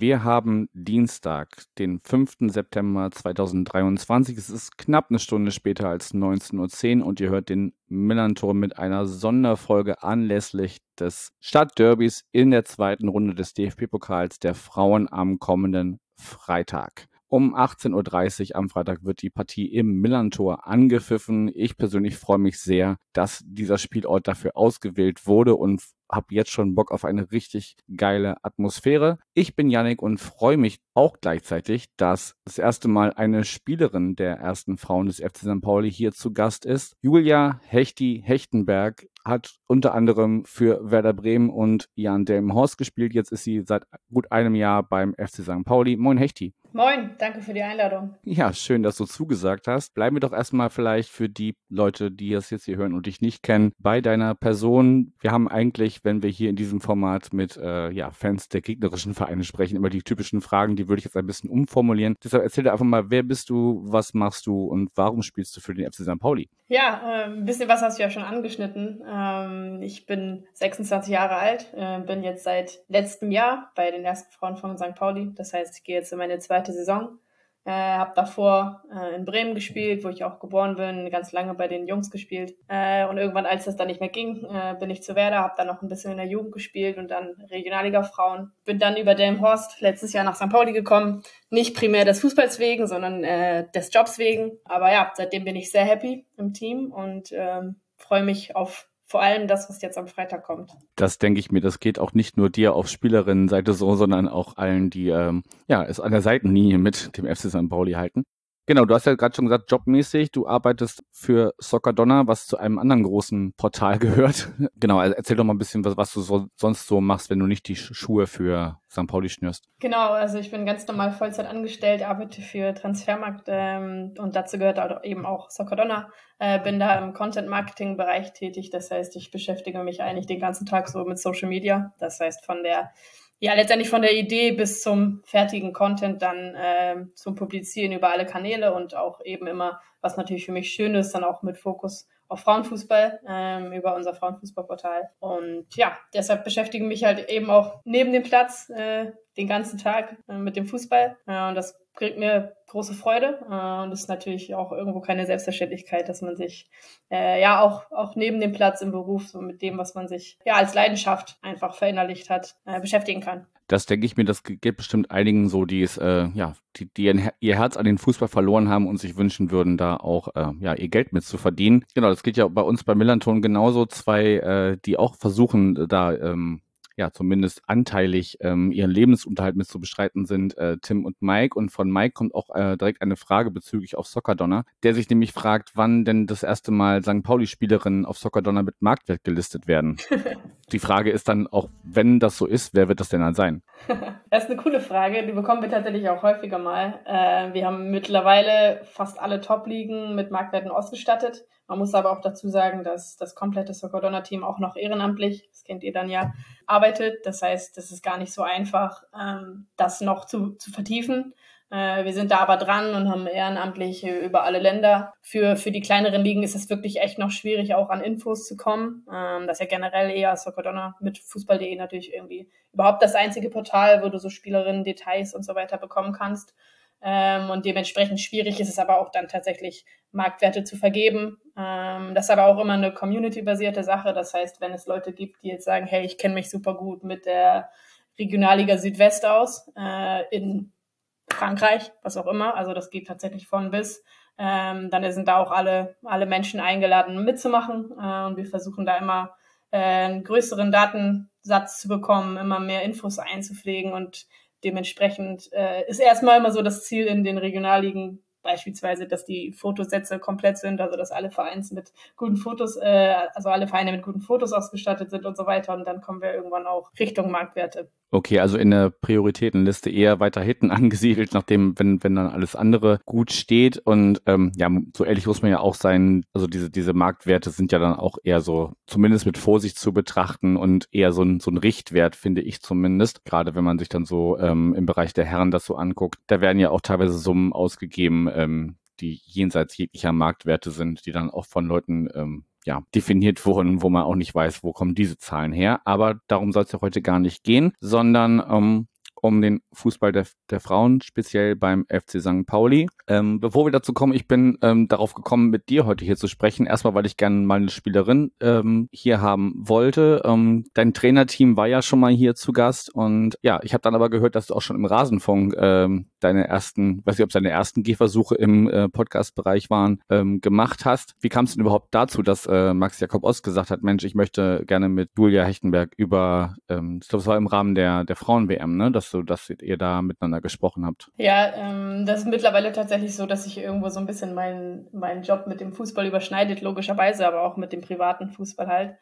wir haben Dienstag, den 5. September 2023. Es ist knapp eine Stunde später als 19.10 Uhr und ihr hört den Millantor mit einer Sonderfolge anlässlich des Stadtderbys in der zweiten Runde des DFB-Pokals der Frauen am kommenden Freitag. Um 18.30 Uhr am Freitag wird die Partie im Millantor angepfiffen. Ich persönlich freue mich sehr, dass dieser Spielort dafür ausgewählt wurde und habe jetzt schon Bock auf eine richtig geile Atmosphäre. Ich bin Yannick und freue mich auch gleichzeitig, dass das erste Mal eine Spielerin der ersten Frauen des FC St. Pauli hier zu Gast ist. Julia Hechti Hechtenberg hat unter anderem für Werder Bremen und Jan Delmenhorst gespielt. Jetzt ist sie seit gut einem Jahr beim FC St. Pauli. Moin Hechti. Moin, danke für die Einladung. Ja, schön, dass du zugesagt hast. Bleiben wir doch erstmal vielleicht für die Leute, die das jetzt hier hören und dich nicht kennen, bei deiner Person. Wir haben eigentlich, wenn wir hier in diesem Format mit äh, ja, Fans der gegnerischen Vereine sprechen, immer die typischen Fragen, die würde ich jetzt ein bisschen umformulieren. Deshalb erzähl dir einfach mal, wer bist du, was machst du und warum spielst du für den FC St. Pauli? Ja, äh, ein bisschen was hast du ja schon angeschnitten. Ähm, ich bin 26 Jahre alt, äh, bin jetzt seit letztem Jahr bei den ersten Frauen von St. Pauli. Das heißt, ich gehe jetzt in meine zweite Saison. Äh, habe davor äh, in Bremen gespielt, wo ich auch geboren bin, ganz lange bei den Jungs gespielt. Äh, und irgendwann, als das dann nicht mehr ging, äh, bin ich zu Werder, habe dann noch ein bisschen in der Jugend gespielt und dann Regionalliga Frauen. Bin dann über Delmhorst letztes Jahr nach St. Pauli gekommen. Nicht primär des Fußballs wegen, sondern äh, des Jobs wegen. Aber ja, seitdem bin ich sehr happy im Team und ähm, freue mich auf vor allem das, was jetzt am Freitag kommt. Das denke ich mir, das geht auch nicht nur dir auf Spielerinnenseite so, sondern auch allen, die ähm, ja, es an der Seitenlinie mit dem FC St. Pauli halten. Genau, du hast ja gerade schon gesagt, jobmäßig, du arbeitest für Soccer Donner, was zu einem anderen großen Portal gehört. genau, also erzähl doch mal ein bisschen, was, was du so, sonst so machst, wenn du nicht die Schuhe für St. Pauli schnürst. Genau, also ich bin ganz normal Vollzeit angestellt, arbeite für Transfermarkt ähm, und dazu gehört halt eben auch Soccer Donner. Äh, bin da im Content-Marketing-Bereich tätig, das heißt, ich beschäftige mich eigentlich den ganzen Tag so mit Social Media, das heißt von der ja, letztendlich von der Idee bis zum fertigen Content dann äh, zum Publizieren über alle Kanäle und auch eben immer, was natürlich für mich schön ist, dann auch mit Fokus auf Frauenfußball ähm, über unser Frauenfußballportal. Und ja, deshalb beschäftige ich mich halt eben auch neben dem Platz äh, den ganzen Tag äh, mit dem Fußball. Äh, und das bringt mir große Freude. Äh, und ist natürlich auch irgendwo keine Selbstverständlichkeit, dass man sich äh, ja auch, auch neben dem Platz im Beruf, so mit dem, was man sich ja als Leidenschaft einfach verinnerlicht hat, äh, beschäftigen kann. Das denke ich mir, das geht bestimmt einigen so, die es, äh, ja, die, die ihr Herz an den Fußball verloren haben und sich wünschen würden, da auch äh, ja, ihr Geld mit zu verdienen. Genau, das geht ja bei uns bei Millanton genauso. Zwei, äh, die auch versuchen, da ähm, ja zumindest anteilig ähm, ihren Lebensunterhalt mit zu bestreiten sind, äh, Tim und Mike. Und von Mike kommt auch äh, direkt eine Frage bezüglich auf Soccerdonner, der sich nämlich fragt, wann denn das erste Mal St. Pauli-Spielerinnen auf Soccerdonner mit Marktwert gelistet werden. Die Frage ist dann auch, wenn das so ist, wer wird das denn dann sein? das ist eine coole Frage, die bekommen wir tatsächlich auch häufiger mal. Äh, wir haben mittlerweile fast alle Top-Ligen mit Marktwerten ausgestattet. Man muss aber auch dazu sagen, dass das komplette Soccerdonner-Team auch noch ehrenamtlich, das kennt ihr dann ja, arbeitet. Das heißt, das ist gar nicht so einfach, ähm, das noch zu, zu vertiefen. Äh, wir sind da aber dran und haben ehrenamtlich über alle Länder. Für, für die kleineren Ligen ist es wirklich echt noch schwierig, auch an Infos zu kommen. Ähm, das ist ja generell eher Soccerdonner mit Fußball.de natürlich irgendwie überhaupt das einzige Portal, wo du so Spielerinnen, Details und so weiter bekommen kannst. Ähm, und dementsprechend schwierig ist es aber auch dann tatsächlich Marktwerte zu vergeben. Ähm, das ist aber auch immer eine community-basierte Sache. Das heißt, wenn es Leute gibt, die jetzt sagen, hey, ich kenne mich super gut mit der Regionalliga Südwest aus äh, in Frankreich, was auch immer, also das geht tatsächlich von bis, ähm, dann sind da auch alle, alle Menschen eingeladen mitzumachen. Äh, und wir versuchen da immer äh, einen größeren Datensatz zu bekommen, immer mehr Infos einzupflegen. Und dementsprechend äh, ist erstmal immer so das Ziel in den Regionalligen beispielsweise, dass die Fotosätze komplett sind, also dass alle Vereins mit guten Fotos, äh, also alle Vereine mit guten Fotos ausgestattet sind und so weiter. Und dann kommen wir irgendwann auch Richtung Marktwerte. Okay, also in der Prioritätenliste eher weiter hinten angesiedelt, nachdem, wenn, wenn dann alles andere gut steht. Und ähm, ja, so ehrlich muss man ja auch sein, also diese, diese Marktwerte sind ja dann auch eher so, zumindest mit Vorsicht zu betrachten und eher so ein, so ein Richtwert, finde ich zumindest. Gerade wenn man sich dann so ähm, im Bereich der Herren das so anguckt. Da werden ja auch teilweise Summen ausgegeben, ähm, die jenseits jeglicher Marktwerte sind, die dann auch von Leuten ähm, ja, definiert wurden, wo man auch nicht weiß, wo kommen diese Zahlen her. Aber darum soll es ja heute gar nicht gehen, sondern ähm, um den Fußball der, der Frauen, speziell beim FC St. Pauli. Ähm, bevor wir dazu kommen, ich bin ähm, darauf gekommen, mit dir heute hier zu sprechen. Erstmal, weil ich gerne mal eine Spielerin ähm, hier haben wollte. Ähm, dein Trainerteam war ja schon mal hier zu Gast und ja, ich habe dann aber gehört, dass du auch schon im Rasenfunk ähm, deine ersten, weiß nicht, ob es deine ersten Gehversuche im äh, Podcast-Bereich waren, ähm, gemacht hast. Wie kam es denn überhaupt dazu, dass äh, Max Jakob Ost gesagt hat, Mensch, ich möchte gerne mit Julia Hechtenberg über, ähm, ich glaube, es war im Rahmen der, der Frauen-WM, ne, dass du, dass ihr da miteinander gesprochen habt? Ja, ähm, das ist mittlerweile tatsächlich so, dass sich irgendwo so ein bisschen mein, mein Job mit dem Fußball überschneidet, logischerweise, aber auch mit dem privaten Fußball halt.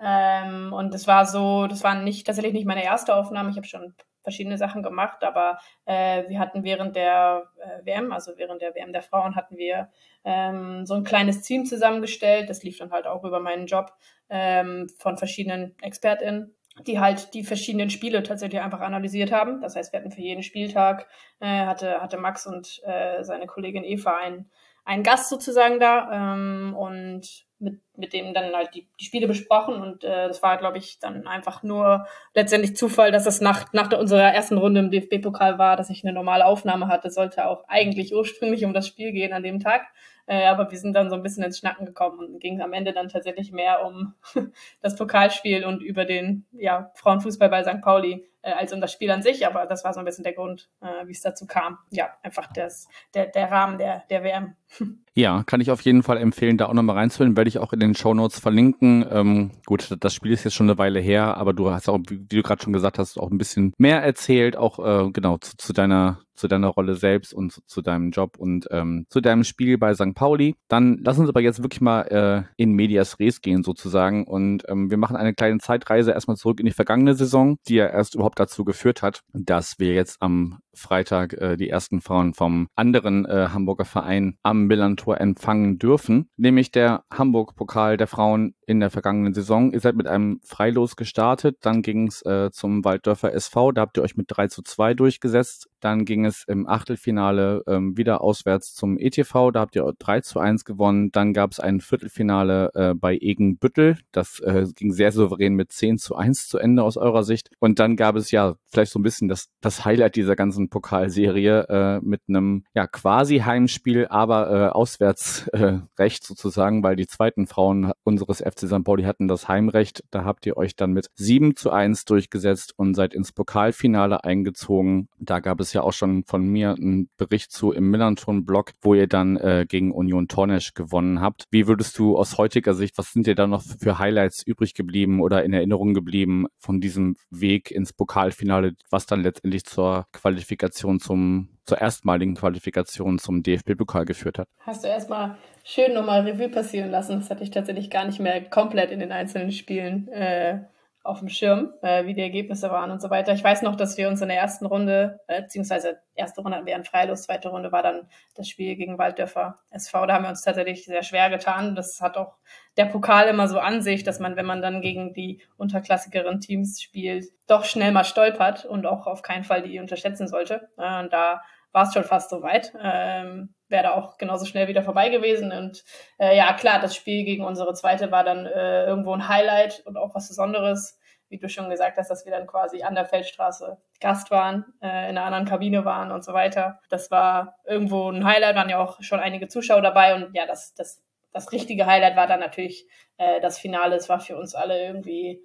Ähm, und das war so, das war nicht tatsächlich nicht meine erste Aufnahme. Ich habe schon verschiedene Sachen gemacht, aber äh, wir hatten während der äh, WM, also während der WM der Frauen, hatten wir ähm, so ein kleines Team zusammengestellt. Das lief dann halt auch über meinen Job ähm, von verschiedenen ExpertInnen die halt die verschiedenen Spiele tatsächlich einfach analysiert haben. Das heißt, wir hatten für jeden Spieltag, äh, hatte, hatte Max und äh, seine Kollegin Eva einen, einen Gast sozusagen da ähm, und mit, mit dem dann halt die, die Spiele besprochen und äh, das war, glaube ich, dann einfach nur letztendlich Zufall, dass es nach, nach unserer ersten Runde im DFB-Pokal war, dass ich eine normale Aufnahme hatte. Sollte auch eigentlich ursprünglich um das Spiel gehen an dem Tag. Äh, aber wir sind dann so ein bisschen ins Schnacken gekommen und ging am Ende dann tatsächlich mehr um das Pokalspiel und über den ja, Frauenfußball bei St. Pauli äh, als um das Spiel an sich. Aber das war so ein bisschen der Grund, äh, wie es dazu kam. Ja, einfach das, der, der Rahmen der, der WM. Ja, kann ich auf jeden Fall empfehlen, da auch nochmal reinzuhören, werde ich auch in den Show Notes verlinken. Ähm, gut, das Spiel ist jetzt schon eine Weile her, aber du hast auch, wie du gerade schon gesagt hast, auch ein bisschen mehr erzählt, auch äh, genau zu, zu deiner zu deiner Rolle selbst und zu, zu deinem Job und ähm, zu deinem Spiel bei St. Pauli. Dann lass uns aber jetzt wirklich mal äh, in Medias Res gehen sozusagen und ähm, wir machen eine kleine Zeitreise erstmal zurück in die vergangene Saison, die ja erst überhaupt dazu geführt hat, dass wir jetzt am Freitag äh, die ersten Frauen vom anderen äh, Hamburger Verein am Millantor empfangen dürfen, nämlich der Hamburg-Pokal der Frauen in der vergangenen Saison. Ihr seid mit einem Freilos gestartet, dann ging es äh, zum Walddörfer SV, da habt ihr euch mit 3 zu 2 durchgesetzt. Dann ging es im Achtelfinale ähm, wieder auswärts zum ETV, da habt ihr 3 zu 1 gewonnen. Dann gab es ein Viertelfinale äh, bei Egenbüttel, das äh, ging sehr souverän mit 10 zu 1 zu Ende aus eurer Sicht. Und dann gab es ja vielleicht so ein bisschen das, das Highlight dieser ganzen Pokalserie äh, mit einem ja quasi Heimspiel, aber äh, auswärts äh, sozusagen, weil die zweiten Frauen unseres FC St. Pauli hatten das Heimrecht. Da habt ihr euch dann mit 7 zu 1 durchgesetzt und seid ins Pokalfinale eingezogen. Da gab es ja auch schon von mir einen Bericht zu im Millanton-Blog, wo ihr dann äh, gegen Union Tornesch gewonnen habt. Wie würdest du aus heutiger Sicht, was sind dir da noch für Highlights übrig geblieben oder in Erinnerung geblieben von diesem Weg ins Pokalfinale, was dann letztendlich zur Qualifikation zum zur erstmaligen Qualifikation zum DFB-Pokal geführt hat. Hast du erstmal schön nochmal Revue passieren lassen. Das hatte ich tatsächlich gar nicht mehr komplett in den einzelnen Spielen äh, auf dem Schirm, äh, wie die Ergebnisse waren und so weiter. Ich weiß noch, dass wir uns in der ersten Runde, äh, beziehungsweise erste Runde hatten wir ein Freilos, zweite Runde war dann das Spiel gegen Walddörfer SV. Da haben wir uns tatsächlich sehr schwer getan. Das hat auch der Pokal immer so an sich, dass man, wenn man dann gegen die unterklassigeren Teams spielt, doch schnell mal stolpert und auch auf keinen Fall die unterschätzen sollte. Und da war es schon fast so weit. Ähm, Wäre da auch genauso schnell wieder vorbei gewesen. Und äh, ja, klar, das Spiel gegen unsere zweite war dann äh, irgendwo ein Highlight und auch was Besonderes. Wie du schon gesagt hast, dass wir dann quasi an der Feldstraße Gast waren, äh, in einer anderen Kabine waren und so weiter. Das war irgendwo ein Highlight, waren ja auch schon einige Zuschauer dabei. Und ja, das, das, das richtige Highlight war dann natürlich äh, das Finale. Es war für uns alle irgendwie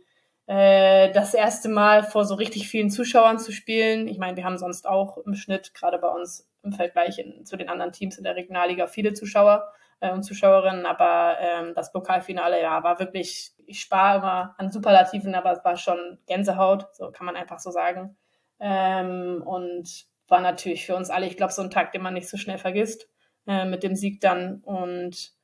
äh, das erste Mal vor so richtig vielen Zuschauern zu spielen. Ich meine, wir haben sonst auch im Schnitt, gerade bei uns im Vergleich in, zu den anderen Teams in der Regionalliga, viele Zuschauer äh, und Zuschauerinnen, aber ähm, das Pokalfinale, ja, war wirklich, ich spare immer an Superlativen, aber es war schon Gänsehaut, so kann man einfach so sagen. Ähm, und war natürlich für uns alle, ich glaube, so ein Tag, den man nicht so schnell vergisst, äh, mit dem Sieg dann. Und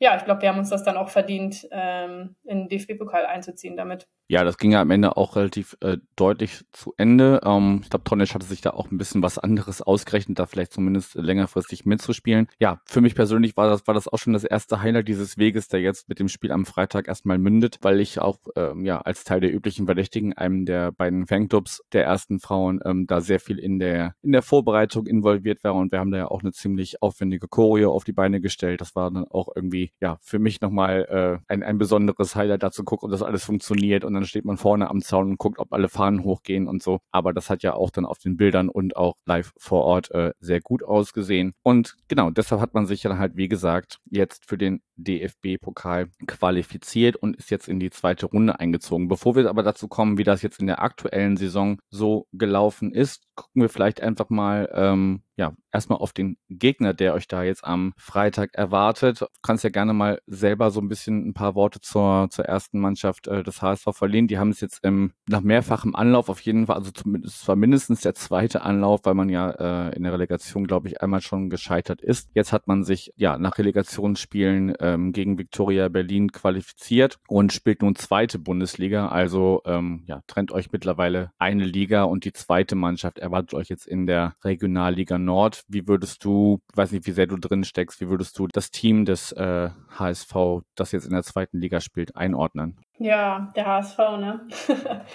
ja, ich glaube, wir haben uns das dann auch verdient, ähm, in den DFB-Pokal einzuziehen damit. Ja, das ging ja am Ende auch relativ äh, deutlich zu Ende. Ähm, ich glaube, Tonisch hatte sich da auch ein bisschen was anderes ausgerechnet, da vielleicht zumindest längerfristig mitzuspielen. Ja, für mich persönlich war das, war das auch schon das erste Highlight dieses Weges, der jetzt mit dem Spiel am Freitag erstmal mündet, weil ich auch ähm, ja als Teil der üblichen Verdächtigen einem der beiden Fanclubs der ersten Frauen ähm, da sehr viel in der in der Vorbereitung involviert war und wir haben da ja auch eine ziemlich aufwendige Choreo auf die Beine gestellt. Das war dann auch irgendwie ja für mich nochmal äh, ein, ein besonderes Highlight dazu gucken, ob das alles funktioniert und dann steht man vorne am Zaun und guckt, ob alle Fahnen hochgehen und so. Aber das hat ja auch dann auf den Bildern und auch live vor Ort äh, sehr gut ausgesehen. Und genau, deshalb hat man sich dann halt, wie gesagt, jetzt für den DFB-Pokal qualifiziert und ist jetzt in die zweite Runde eingezogen. Bevor wir aber dazu kommen, wie das jetzt in der aktuellen Saison so gelaufen ist, gucken wir vielleicht einfach mal ähm, ja, erstmal auf den Gegner, der euch da jetzt am Freitag erwartet. Du kannst ja gerne mal selber so ein bisschen ein paar Worte zur, zur ersten Mannschaft äh, des HSV verlieren. Die haben es jetzt im, nach mehrfachem Anlauf auf jeden Fall, also zumindest, es war mindestens der zweite Anlauf, weil man ja äh, in der Relegation, glaube ich, einmal schon gescheitert ist. Jetzt hat man sich ja nach Relegationsspielen ähm, gegen Viktoria Berlin qualifiziert und spielt nun zweite Bundesliga. Also ähm, ja, trennt euch mittlerweile eine Liga und die zweite Mannschaft erwartet euch jetzt in der Regionalliga Nord. Wie würdest du, weiß nicht, wie sehr du drin steckst, wie würdest du das Team des äh, HSV, das jetzt in der zweiten Liga spielt, einordnen? Ja, der HSV, ne?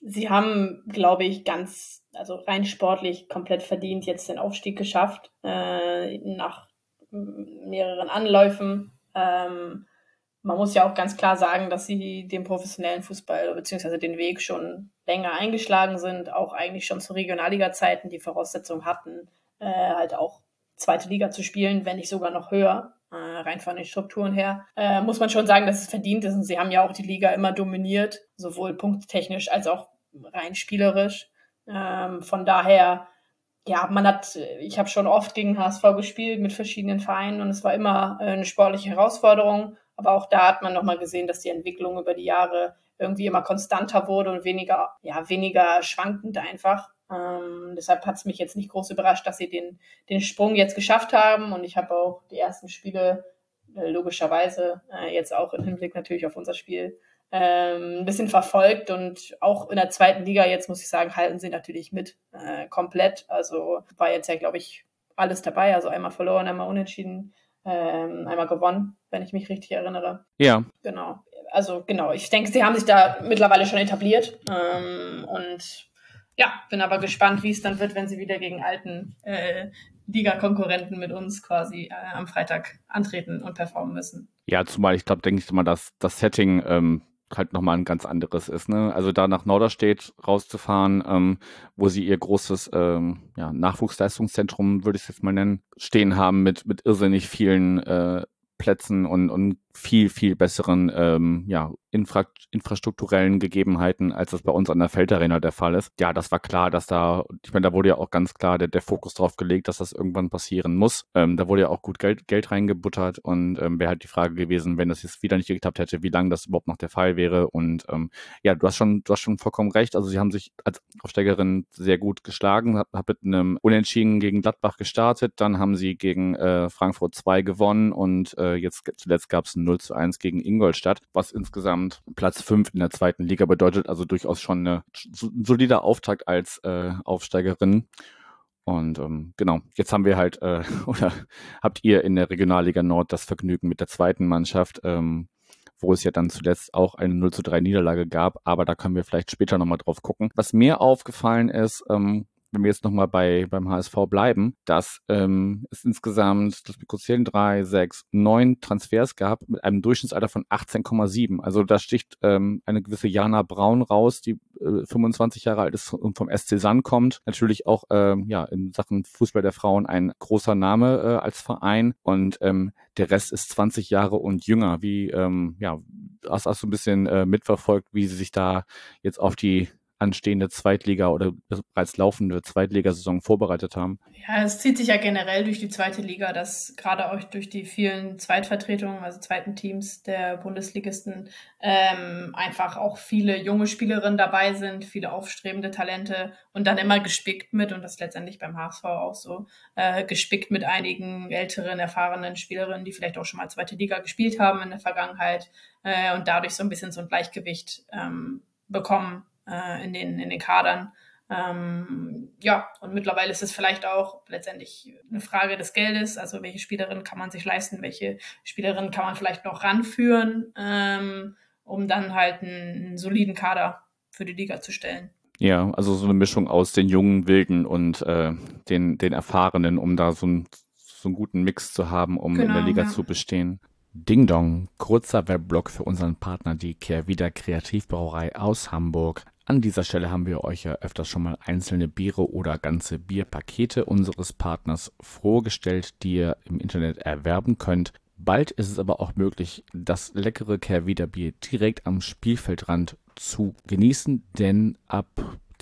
Sie haben, glaube ich, ganz, also rein sportlich komplett verdient jetzt den Aufstieg geschafft, äh, nach mehreren Anläufen. Ähm, man muss ja auch ganz klar sagen, dass sie den professionellen Fußball bzw. den Weg schon länger eingeschlagen sind, auch eigentlich schon zu Regionalliga-Zeiten die Voraussetzungen hatten, äh, halt auch zweite Liga zu spielen, wenn nicht sogar noch höher, äh, rein von den Strukturen her. Äh, muss man schon sagen, dass es verdient ist und sie haben ja auch die Liga immer dominiert, sowohl punkttechnisch als auch rein spielerisch. Ähm, von daher, ja, man hat, ich habe schon oft gegen HSV gespielt mit verschiedenen Vereinen und es war immer äh, eine sportliche Herausforderung. Aber auch da hat man nochmal gesehen, dass die Entwicklung über die Jahre irgendwie immer konstanter wurde und weniger, ja, weniger schwankend einfach. Ähm, deshalb hat es mich jetzt nicht groß überrascht, dass sie den, den Sprung jetzt geschafft haben. Und ich habe auch die ersten Spiele äh, logischerweise äh, jetzt auch im Hinblick natürlich auf unser Spiel ähm, ein bisschen verfolgt und auch in der zweiten Liga jetzt muss ich sagen, halten sie natürlich mit äh, komplett. Also war jetzt ja, glaube ich, alles dabei. Also einmal verloren, einmal unentschieden, ähm, einmal gewonnen, wenn ich mich richtig erinnere. Ja. Genau. Also genau, ich denke, sie haben sich da mittlerweile schon etabliert ähm, und ja, bin aber gespannt, wie es dann wird, wenn sie wieder gegen alten äh, Liga-Konkurrenten mit uns quasi äh, am Freitag antreten und performen müssen. Ja, zumal ich glaube, denke ich mal, dass das Setting ähm, halt nochmal ein ganz anderes ist. Ne? Also da nach Norderstedt rauszufahren, ähm, wo sie ihr großes ähm, ja, Nachwuchsleistungszentrum, würde ich es jetzt mal nennen, stehen haben mit, mit irrsinnig vielen äh, Plätzen und, und viel, viel besseren ähm, ja, infra infrastrukturellen Gegebenheiten, als das bei uns an der Feldarena der Fall ist. Ja, das war klar, dass da, ich meine, da wurde ja auch ganz klar der, der Fokus drauf gelegt, dass das irgendwann passieren muss. Ähm, da wurde ja auch gut Geld, Geld reingebuttert und ähm, wäre halt die Frage gewesen, wenn das jetzt wieder nicht geklappt hätte, wie lange das überhaupt noch der Fall wäre. Und ähm, ja, du hast schon, du hast schon vollkommen recht. Also sie haben sich als Aufsteigerin sehr gut geschlagen, hat, hat mit einem Unentschieden gegen Gladbach gestartet, dann haben sie gegen äh, Frankfurt 2 gewonnen und äh, jetzt zuletzt gab es ein 0 zu 1 gegen Ingolstadt, was insgesamt Platz 5 in der zweiten Liga bedeutet, also durchaus schon eine, ein solider Auftakt als äh, Aufsteigerin. Und ähm, genau, jetzt haben wir halt, äh, oder habt ihr in der Regionalliga Nord das Vergnügen mit der zweiten Mannschaft, ähm, wo es ja dann zuletzt auch eine 0 zu 3 Niederlage gab, aber da können wir vielleicht später nochmal drauf gucken. Was mir aufgefallen ist, ähm, wenn wir jetzt nochmal bei, beim HSV bleiben, dass ähm, es insgesamt, das kurz zählen, drei, sechs, neun Transfers gab mit einem Durchschnittsalter von 18,7. Also da sticht ähm, eine gewisse Jana Braun raus, die äh, 25 Jahre alt ist und vom SC San kommt. Natürlich auch ähm, ja in Sachen Fußball der Frauen ein großer Name äh, als Verein und ähm, der Rest ist 20 Jahre und jünger. Wie ähm, ja, hast, hast du ein bisschen äh, mitverfolgt, wie sie sich da jetzt auf die anstehende Zweitliga oder bereits laufende Zweitligasaison vorbereitet haben? Ja, es zieht sich ja generell durch die zweite Liga, dass gerade auch durch die vielen Zweitvertretungen, also zweiten Teams der Bundesligisten, ähm, einfach auch viele junge Spielerinnen dabei sind, viele aufstrebende Talente und dann immer gespickt mit, und das letztendlich beim HSV auch so, äh, gespickt mit einigen älteren, erfahrenen Spielerinnen, die vielleicht auch schon mal zweite Liga gespielt haben in der Vergangenheit äh, und dadurch so ein bisschen so ein Gleichgewicht ähm, bekommen äh, in, den, in den Kadern. Ähm, ja, und mittlerweile ist es vielleicht auch letztendlich eine Frage des Geldes. Also welche Spielerin kann man sich leisten, welche Spielerin kann man vielleicht noch ranführen, ähm, um dann halt einen, einen soliden Kader für die Liga zu stellen. Ja, also so eine Mischung aus den jungen Wilden und äh, den, den Erfahrenen, um da so, ein, so einen guten Mix zu haben, um genau, in der genau, Liga ja. zu bestehen. Ding Dong, kurzer Webblock für unseren Partner, die Kehrwieder Kreativbrauerei aus Hamburg. An dieser Stelle haben wir euch ja öfters schon mal einzelne Biere oder ganze Bierpakete unseres Partners vorgestellt, die ihr im Internet erwerben könnt. Bald ist es aber auch möglich, das leckere Kehrwieder Bier direkt am Spielfeldrand zu genießen, denn ab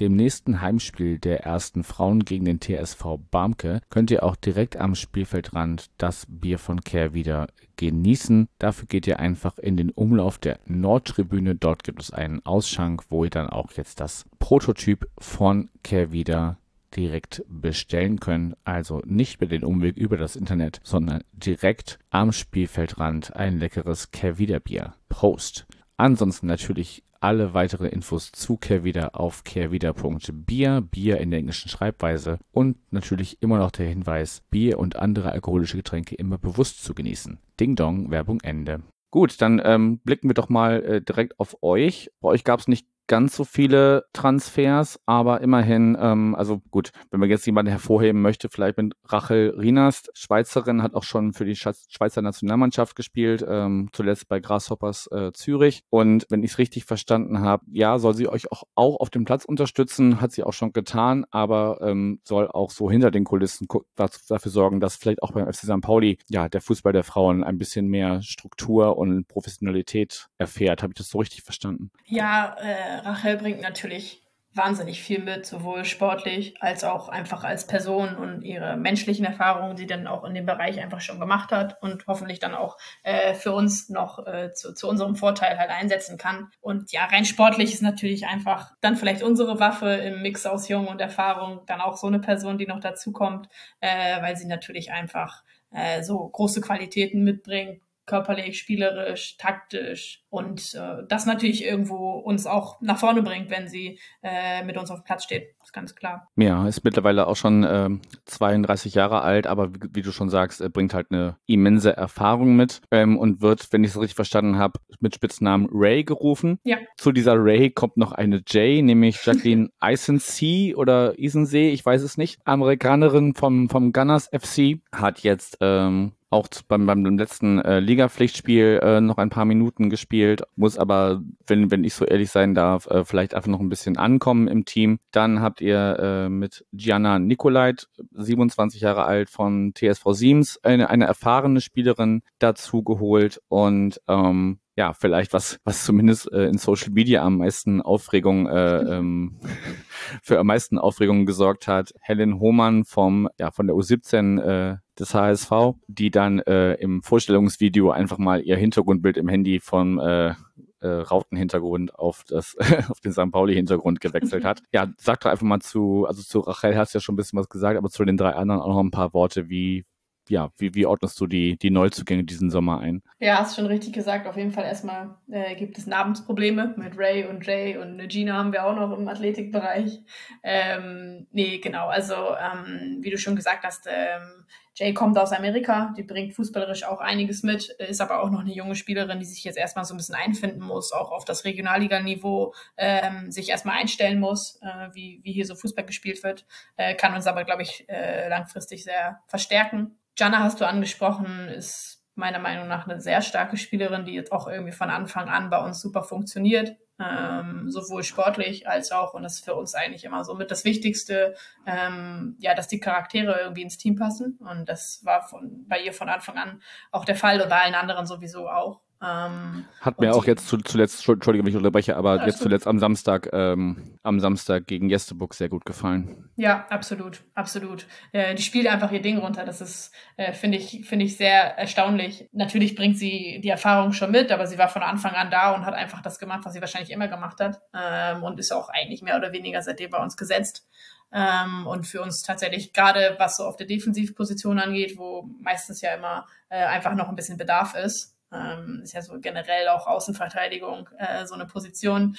dem nächsten Heimspiel der ersten Frauen gegen den TSV Barmke könnt ihr auch direkt am Spielfeldrand das Bier von Kehrwieder genießen. Dafür geht ihr einfach in den Umlauf der Nordtribüne. Dort gibt es einen Ausschank, wo ihr dann auch jetzt das Prototyp von Kehrwieder direkt bestellen könnt. Also nicht mit den Umweg über das Internet, sondern direkt am Spielfeldrand ein leckeres Kehrwieder Bier. Prost! Ansonsten natürlich alle weitere Infos zu Kehrwieder auf kehrwieder.bier, Bier in der englischen Schreibweise und natürlich immer noch der Hinweis, Bier und andere alkoholische Getränke immer bewusst zu genießen. Ding Dong, Werbung Ende. Gut, dann ähm, blicken wir doch mal äh, direkt auf euch. Bei euch gab es nicht ganz so viele Transfers, aber immerhin, ähm, also gut, wenn man jetzt jemanden hervorheben möchte, vielleicht mit Rachel Rienast, Schweizerin, hat auch schon für die Schweizer Nationalmannschaft gespielt, ähm, zuletzt bei Grasshoppers äh, Zürich. Und wenn ich es richtig verstanden habe, ja, soll sie euch auch, auch auf dem Platz unterstützen, hat sie auch schon getan, aber ähm, soll auch so hinter den Kulissen dafür sorgen, dass vielleicht auch beim FC St. Pauli ja der Fußball der Frauen ein bisschen mehr Struktur und Professionalität erfährt. Habe ich das so richtig verstanden? Ja, äh, Rachel bringt natürlich wahnsinnig viel mit, sowohl sportlich als auch einfach als Person und ihre menschlichen Erfahrungen, die dann auch in dem Bereich einfach schon gemacht hat und hoffentlich dann auch äh, für uns noch äh, zu, zu unserem Vorteil halt einsetzen kann. Und ja, rein sportlich ist natürlich einfach dann vielleicht unsere Waffe im Mix aus Jung und Erfahrung, dann auch so eine Person, die noch dazukommt, äh, weil sie natürlich einfach äh, so große Qualitäten mitbringt, körperlich, spielerisch, taktisch und äh, das natürlich irgendwo uns auch nach vorne bringt, wenn sie äh, mit uns auf dem Platz steht. Das ist ganz klar. Ja, ist mittlerweile auch schon äh, 32 Jahre alt, aber wie, wie du schon sagst, bringt halt eine immense Erfahrung mit ähm, und wird, wenn ich es richtig verstanden habe, mit Spitznamen Ray gerufen. Ja. Zu dieser Ray kommt noch eine J, nämlich Jacqueline Eisensee oder Isensee, ich weiß es nicht. Amerikanerin vom, vom Gunners FC hat jetzt ähm, auch beim, beim letzten äh, Liga-Pflichtspiel äh, noch ein paar Minuten gespielt, muss aber, wenn, wenn ich so ehrlich sein darf, äh, vielleicht einfach noch ein bisschen ankommen im Team. Dann habt ihr äh, mit Gianna Nicolait, 27 Jahre alt von TSV Siems, eine, eine erfahrene Spielerin dazu geholt und ähm, ja, vielleicht was, was zumindest äh, in Social Media am meisten Aufregung, äh, ähm, für am meisten Aufregung gesorgt hat. Helen Hohmann vom, ja, von der U17 äh, des HSV, die dann äh, im Vorstellungsvideo einfach mal ihr Hintergrundbild im Handy vom äh, äh, Rautenhintergrund auf das auf den St. Pauli-Hintergrund gewechselt hat. Ja, sag doch einfach mal zu, also zu Rachel hast du ja schon ein bisschen was gesagt, aber zu den drei anderen auch noch ein paar Worte, wie, ja, wie, wie ordnest du die, die Neuzugänge diesen Sommer ein? Ja, hast schon richtig gesagt. Auf jeden Fall erstmal äh, gibt es Namensprobleme mit Ray und Jay und Gina haben wir auch noch im Athletikbereich. Ähm, nee, genau. Also, ähm, wie du schon gesagt hast, ähm, Jay kommt aus Amerika, die bringt fußballerisch auch einiges mit, ist aber auch noch eine junge Spielerin, die sich jetzt erstmal so ein bisschen einfinden muss, auch auf das Regionalliganiveau ähm, sich erstmal einstellen muss, äh, wie, wie hier so Fußball gespielt wird, äh, kann uns aber, glaube ich, äh, langfristig sehr verstärken. Jana hast du angesprochen, ist meiner Meinung nach eine sehr starke Spielerin, die jetzt auch irgendwie von Anfang an bei uns super funktioniert, ähm, sowohl sportlich als auch, und das ist für uns eigentlich immer so mit das Wichtigste, ähm, ja, dass die Charaktere irgendwie ins Team passen. Und das war von, bei ihr von Anfang an auch der Fall und bei allen anderen sowieso auch. Ähm, Hat mir auch jetzt zuletzt, Entschuldige, wenn ich unterbreche, aber jetzt zuletzt am Samstag, ähm, am Samstag gegen Jesteburg sehr gut gefallen. Ja, absolut, absolut. Äh, die spielt einfach ihr Ding runter. Das ist, äh, finde ich, finde ich sehr erstaunlich. Natürlich bringt sie die Erfahrung schon mit, aber sie war von Anfang an da und hat einfach das gemacht, was sie wahrscheinlich immer gemacht hat. Ähm, und ist auch eigentlich mehr oder weniger seitdem bei uns gesetzt. Ähm, und für uns tatsächlich gerade, was so auf der Defensivposition angeht, wo meistens ja immer äh, einfach noch ein bisschen Bedarf ist, ähm, ist ja so generell auch Außenverteidigung äh, so eine Position,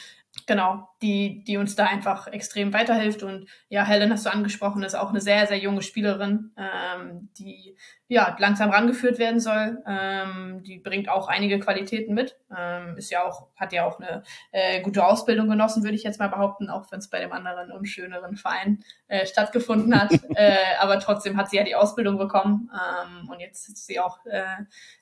genau, die, die uns da einfach extrem weiterhilft. Und ja, Helen hast du angesprochen, ist auch eine sehr, sehr junge Spielerin, ähm, die ja langsam rangeführt werden soll. Ähm, die bringt auch einige Qualitäten mit. Ähm, ist ja auch, hat ja auch eine äh, gute Ausbildung genossen, würde ich jetzt mal behaupten, auch wenn es bei dem anderen unschöneren Verein äh, stattgefunden hat. äh, aber trotzdem hat sie ja die Ausbildung bekommen ähm, und jetzt sitzt sie auch äh,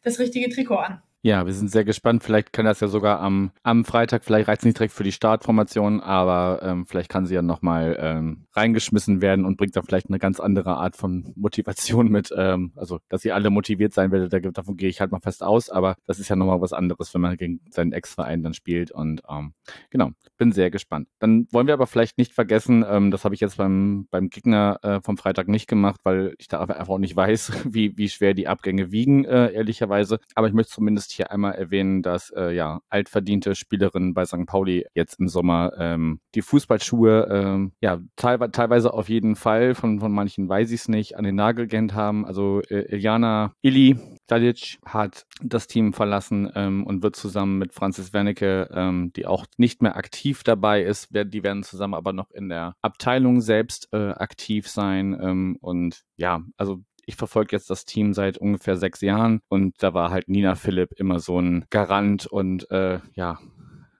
das richtige Trikot an. Ja, wir sind sehr gespannt. Vielleicht kann das ja sogar am, am Freitag, vielleicht reicht es nicht direkt für die Startformation, aber ähm, vielleicht kann sie ja nochmal ähm, reingeschmissen werden und bringt dann vielleicht eine ganz andere Art von Motivation mit. Ähm, also, dass ihr alle motiviert sein werdet, davon gehe ich halt mal fest aus, aber das ist ja nochmal was anderes, wenn man gegen seinen Ex-Verein dann spielt. Und ähm, genau, bin sehr gespannt. Dann wollen wir aber vielleicht nicht vergessen, ähm, das habe ich jetzt beim, beim Gegner äh, vom Freitag nicht gemacht, weil ich da einfach auch nicht weiß, wie, wie schwer die Abgänge wiegen, äh, ehrlicherweise. Aber ich möchte zumindest zumindest hier einmal erwähnen, dass äh, ja altverdiente Spielerinnen bei St. Pauli jetzt im Sommer ähm, die Fußballschuhe ähm, ja teilweise, teilweise auf jeden Fall von von manchen weiß ich es nicht an den Nagel gehängt haben. Also äh, Iljana Illy Dalic hat das Team verlassen ähm, und wird zusammen mit Francis Wernicke, ähm, die auch nicht mehr aktiv dabei ist, die werden zusammen aber noch in der Abteilung selbst äh, aktiv sein. Ähm, und ja, also ich verfolge jetzt das Team seit ungefähr sechs Jahren und da war halt Nina Philipp immer so ein Garant und äh, ja,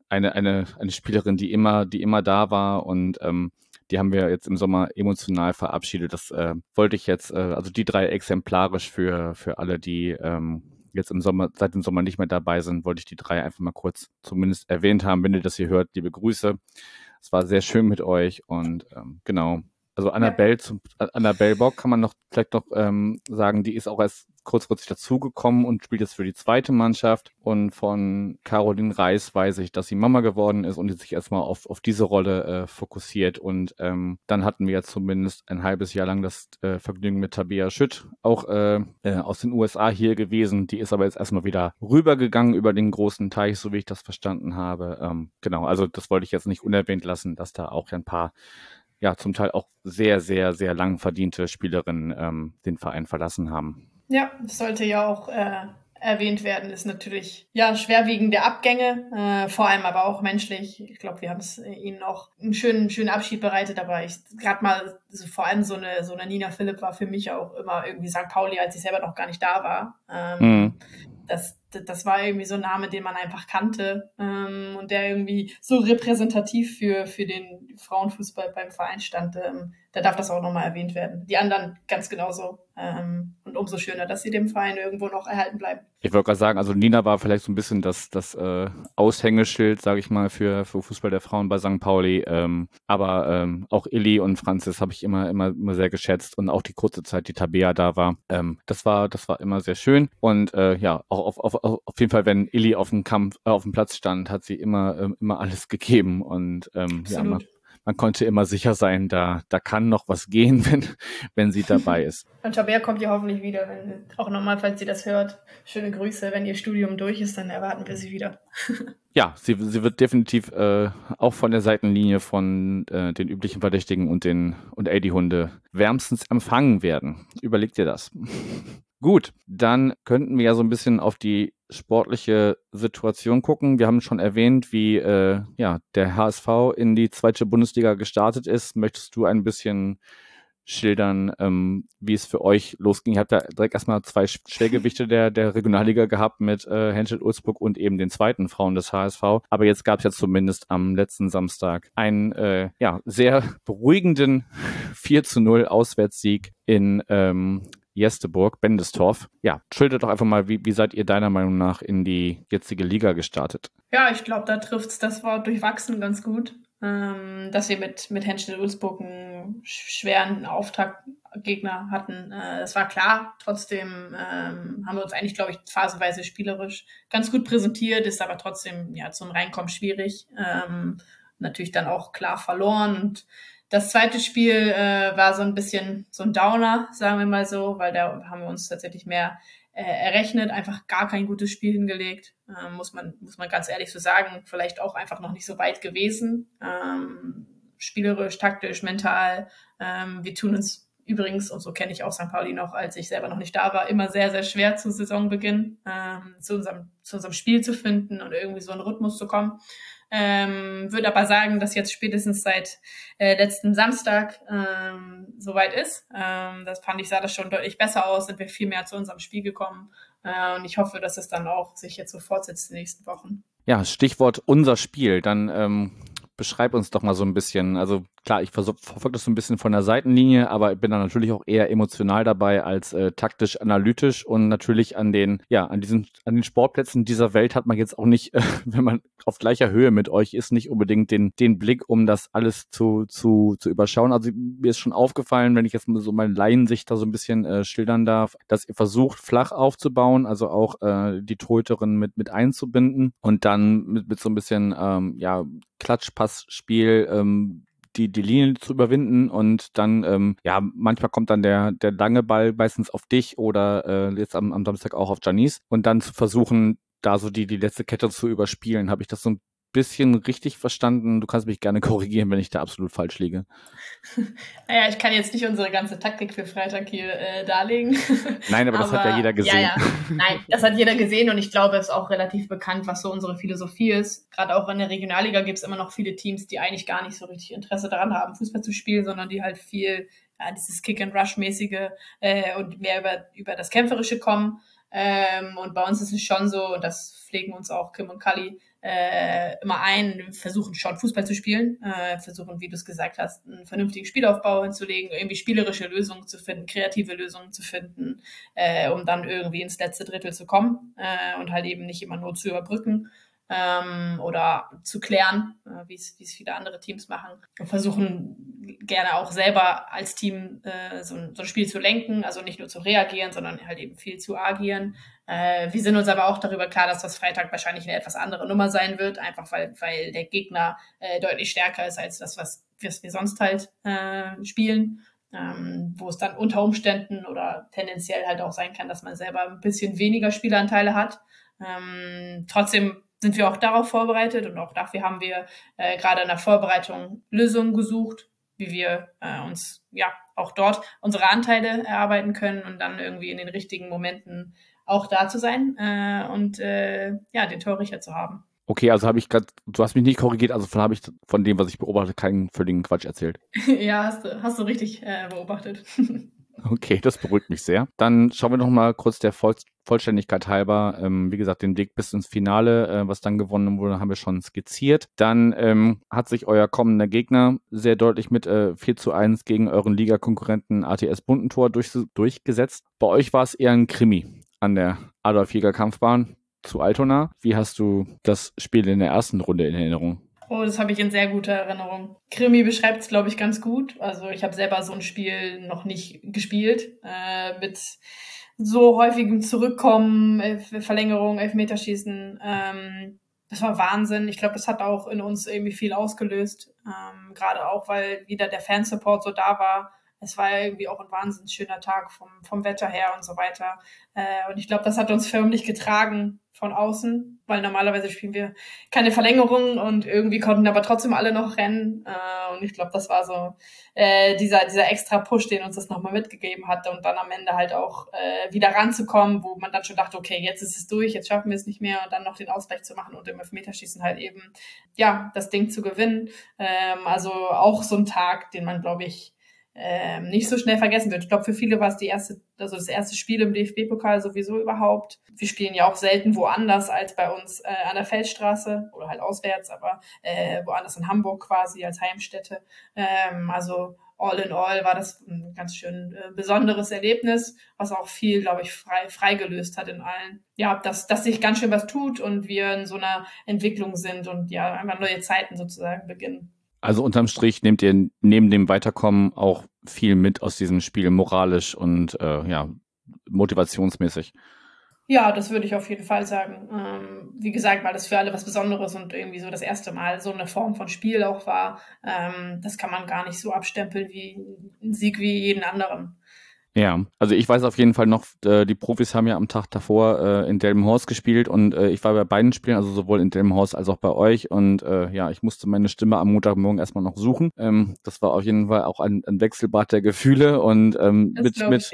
eine, eine, eine Spielerin, die immer, die immer da war und ähm, die haben wir jetzt im Sommer emotional verabschiedet. Das äh, wollte ich jetzt, äh, also die drei exemplarisch für, für alle, die ähm, jetzt im Sommer, seit dem Sommer nicht mehr dabei sind, wollte ich die drei einfach mal kurz zumindest erwähnt haben. Wenn ihr das hier hört, liebe Grüße. Es war sehr schön mit euch und ähm, genau, also Annabelle, zum, Annabelle Bock kann man noch vielleicht noch ähm, sagen, die ist auch erst kurzfristig dazugekommen und spielt jetzt für die zweite Mannschaft. Und von Caroline Reis weiß ich, dass sie Mama geworden ist und die sich erstmal auf, auf diese Rolle äh, fokussiert. Und ähm, dann hatten wir jetzt zumindest ein halbes Jahr lang das äh, Vergnügen mit Tabea Schütt, auch äh, äh, aus den USA hier gewesen. Die ist aber jetzt erstmal wieder rübergegangen über den großen Teich, so wie ich das verstanden habe. Ähm, genau, also das wollte ich jetzt nicht unerwähnt lassen, dass da auch ein paar ja zum Teil auch sehr, sehr, sehr lang verdiente Spielerinnen ähm, den Verein verlassen haben. Ja, das sollte ja auch äh, erwähnt werden, ist natürlich ja schwerwiegende Abgänge, äh, vor allem aber auch menschlich. Ich glaube, wir haben es äh, ihnen auch einen schönen, schönen Abschied bereitet, aber ich gerade mal so, vor allem so eine so eine Nina Philipp war für mich auch immer irgendwie St. Pauli, als ich selber noch gar nicht da war. Ähm, mhm. Das das war irgendwie so ein Name, den man einfach kannte ähm, und der irgendwie so repräsentativ für, für den Frauenfußball beim Verein stand. Ähm, da darf das auch nochmal erwähnt werden. Die anderen ganz genauso. Ähm, und umso schöner, dass sie dem Verein irgendwo noch erhalten bleiben. Ich wollte gerade sagen, also Nina war vielleicht so ein bisschen das, das äh, Aushängeschild, sage ich mal, für, für Fußball der Frauen bei St. Pauli. Ähm, aber ähm, auch Illy und Franzis habe ich immer, immer, immer sehr geschätzt und auch die kurze Zeit, die Tabea da war. Ähm, das war, das war immer sehr schön. Und äh, ja, auch auf, auf, auf jeden Fall, wenn Illy auf dem Kampf, äh, auf dem Platz stand, hat sie immer, äh, immer alles gegeben. Und ähm, ja, man, man konnte immer sicher sein, da, da kann noch was gehen, wenn, wenn sie dabei ist. Und Tabea kommt ja hoffentlich wieder, wenn, auch nochmal, falls sie das hört. Schöne Grüße. Wenn ihr Studium durch ist, dann erwarten wir sie wieder. ja, sie, sie wird definitiv äh, auch von der Seitenlinie von äh, den üblichen Verdächtigen und den und AD-Hunde wärmstens empfangen werden. Überlegt ihr das? Gut, dann könnten wir ja so ein bisschen auf die sportliche Situation gucken. Wir haben schon erwähnt, wie äh, ja, der HSV in die zweite Bundesliga gestartet ist. Möchtest du ein bisschen schildern, ähm, wie es für euch losging? Ihr habt da direkt erstmal zwei Schwergewichte der, der Regionalliga gehabt mit äh, Henschel Ulzburg und eben den zweiten Frauen des HSV. Aber jetzt gab es ja zumindest am letzten Samstag einen äh, ja, sehr beruhigenden 4 zu 0 Auswärtssieg in ähm, Jesteburg, Bendestorf. Ja, schildert doch einfach mal, wie, wie seid ihr deiner Meinung nach in die jetzige Liga gestartet? Ja, ich glaube, da trifft es das Wort durchwachsen ganz gut. Ähm, dass wir mit, mit Henschel Ulzburg einen schweren Auftaktgegner hatten. Äh, das war klar. Trotzdem ähm, haben wir uns eigentlich, glaube ich, phasenweise spielerisch ganz gut präsentiert, ist aber trotzdem ja zum Reinkommen schwierig. Ähm, natürlich dann auch klar verloren und das zweite Spiel äh, war so ein bisschen so ein Downer, sagen wir mal so, weil da haben wir uns tatsächlich mehr äh, errechnet, einfach gar kein gutes Spiel hingelegt, äh, muss man muss man ganz ehrlich so sagen. Vielleicht auch einfach noch nicht so weit gewesen, ähm, spielerisch, taktisch, mental. Ähm, wir tun uns übrigens, und so kenne ich auch St. Pauli noch, als ich selber noch nicht da war, immer sehr, sehr schwer zu Saisonbeginn, ähm, zu, unserem, zu unserem Spiel zu finden und irgendwie so einen Rhythmus zu kommen. Ähm, würde aber sagen, dass jetzt spätestens seit äh, letzten Samstag ähm, soweit ist. Ähm, das fand ich, sah das schon deutlich besser aus, sind wir viel mehr zu unserem Spiel gekommen. Äh, und ich hoffe, dass es dann auch sich jetzt so fortsetzt in den nächsten Wochen. Ja, Stichwort unser Spiel. Dann ähm, beschreib uns doch mal so ein bisschen. Also klar, ich verfolge das so ein bisschen von der Seitenlinie, aber ich bin da natürlich auch eher emotional dabei als äh, taktisch analytisch und natürlich an den, ja, an diesen, an den Sportplätzen dieser Welt hat man jetzt auch nicht, äh, wenn man auf gleicher Höhe mit euch ist, nicht unbedingt den, den Blick, um das alles zu, zu, zu überschauen. Also mir ist schon aufgefallen, wenn ich jetzt so meine Laiensicht da so ein bisschen äh, schildern darf, dass ihr versucht, flach aufzubauen, also auch äh, die Torhüterin mit, mit einzubinden und dann mit, mit so ein bisschen, ähm, ja, Klatschpassspiel ähm, die, die Linie zu überwinden und dann, ähm, ja, manchmal kommt dann der, der lange Ball meistens auf dich oder äh, jetzt am, am Samstag auch auf Janice und dann zu versuchen, da so die, die letzte Kette zu überspielen. Habe ich das so ein bisschen richtig verstanden. Du kannst mich gerne korrigieren, wenn ich da absolut falsch liege. Naja, ich kann jetzt nicht unsere ganze Taktik für Freitag hier äh, darlegen. Nein, aber, aber das hat ja jeder gesehen. Ja, ja. Nein, das hat jeder gesehen und ich glaube, es ist auch relativ bekannt, was so unsere Philosophie ist. Gerade auch in der Regionalliga gibt es immer noch viele Teams, die eigentlich gar nicht so richtig Interesse daran haben, Fußball zu spielen, sondern die halt viel ja, dieses Kick-and-Rush-mäßige äh, und mehr über, über das Kämpferische kommen. Ähm, und bei uns ist es schon so, und das pflegen uns auch Kim und Kali, äh, immer ein, versuchen schon Fußball zu spielen, äh, versuchen, wie du es gesagt hast, einen vernünftigen Spielaufbau hinzulegen, irgendwie spielerische Lösungen zu finden, kreative Lösungen zu finden, äh, um dann irgendwie ins letzte Drittel zu kommen äh, und halt eben nicht immer nur zu überbrücken ähm, oder zu klären, äh, wie es viele andere Teams machen. Und versuchen gerne auch selber als Team äh, so, ein, so ein Spiel zu lenken, also nicht nur zu reagieren, sondern halt eben viel zu agieren. Äh, wir sind uns aber auch darüber klar, dass das Freitag wahrscheinlich eine etwas andere Nummer sein wird, einfach weil, weil der Gegner äh, deutlich stärker ist als das, was, was wir sonst halt äh, spielen. Ähm, wo es dann unter Umständen oder tendenziell halt auch sein kann, dass man selber ein bisschen weniger Spielanteile hat. Ähm, trotzdem sind wir auch darauf vorbereitet und auch dafür haben wir äh, gerade in der Vorbereitung Lösungen gesucht, wie wir äh, uns ja auch dort unsere Anteile erarbeiten können und dann irgendwie in den richtigen Momenten auch da zu sein äh, und äh, ja den Torrichter zu haben. Okay, also habe ich gerade, du hast mich nicht korrigiert, also von habe ich von dem, was ich beobachte, keinen völligen Quatsch erzählt. ja, hast du, hast du richtig äh, beobachtet. Okay, das beruhigt mich sehr. Dann schauen wir noch mal kurz der Voll Vollständigkeit halber. Ähm, wie gesagt, den Weg bis ins Finale, äh, was dann gewonnen wurde, haben wir schon skizziert. Dann ähm, hat sich euer kommender Gegner sehr deutlich mit äh, 4 zu 1 gegen euren Ligakonkurrenten ATS Bundentor durch, durchgesetzt. Bei euch war es eher ein Krimi an der Adolf Jäger Kampfbahn zu Altona. Wie hast du das Spiel in der ersten Runde in Erinnerung? Oh, das habe ich in sehr guter Erinnerung. Krimi beschreibt es, glaube ich, ganz gut. Also ich habe selber so ein Spiel noch nicht gespielt. Äh, mit so häufigem Zurückkommen, Verlängerung, Elfmeterschießen. Ähm, das war Wahnsinn. Ich glaube, das hat auch in uns irgendwie viel ausgelöst. Ähm, Gerade auch, weil wieder der Fansupport so da war. Es war irgendwie auch ein wahnsinnig schöner Tag vom, vom Wetter her und so weiter. Äh, und ich glaube, das hat uns förmlich getragen von außen, weil normalerweise spielen wir keine Verlängerung und irgendwie konnten aber trotzdem alle noch rennen. Äh, und ich glaube, das war so äh, dieser, dieser extra Push, den uns das nochmal mitgegeben hat und dann am Ende halt auch äh, wieder ranzukommen, wo man dann schon dachte, okay, jetzt ist es durch, jetzt schaffen wir es nicht mehr und dann noch den Ausgleich zu machen und im Elfmeterschießen halt eben, ja, das Ding zu gewinnen. Ähm, also auch so ein Tag, den man, glaube ich, ähm, nicht so schnell vergessen wird. Ich glaube, für viele war es die erste, also das erste Spiel im DFB-Pokal sowieso überhaupt. Wir spielen ja auch selten woanders als bei uns äh, an der Feldstraße oder halt auswärts, aber äh, woanders in Hamburg quasi als Heimstätte. Ähm, also all in all war das ein ganz schön äh, besonderes Erlebnis, was auch viel, glaube ich, frei, freigelöst hat in allen. Ja, dass, dass sich ganz schön was tut und wir in so einer Entwicklung sind und ja, einfach neue Zeiten sozusagen beginnen. Also unterm Strich nehmt ihr neben dem Weiterkommen auch viel mit aus diesem Spiel moralisch und äh, ja, motivationsmäßig. Ja, das würde ich auf jeden Fall sagen. Ähm, wie gesagt, weil das für alle was Besonderes und irgendwie so das erste Mal so eine Form von Spiel auch war. Ähm, das kann man gar nicht so abstempeln wie ein Sieg wie jeden anderen. Ja, also ich weiß auf jeden Fall noch, äh, die Profis haben ja am Tag davor äh, in Delmenhorst gespielt und äh, ich war bei beiden Spielen, also sowohl in Delmenhorst als auch bei euch und ja, ich musste meine Stimme am Montagmorgen erstmal noch suchen. Ähm, das war auf jeden Fall auch ein, ein Wechselbad der Gefühle und ähm, mit mit,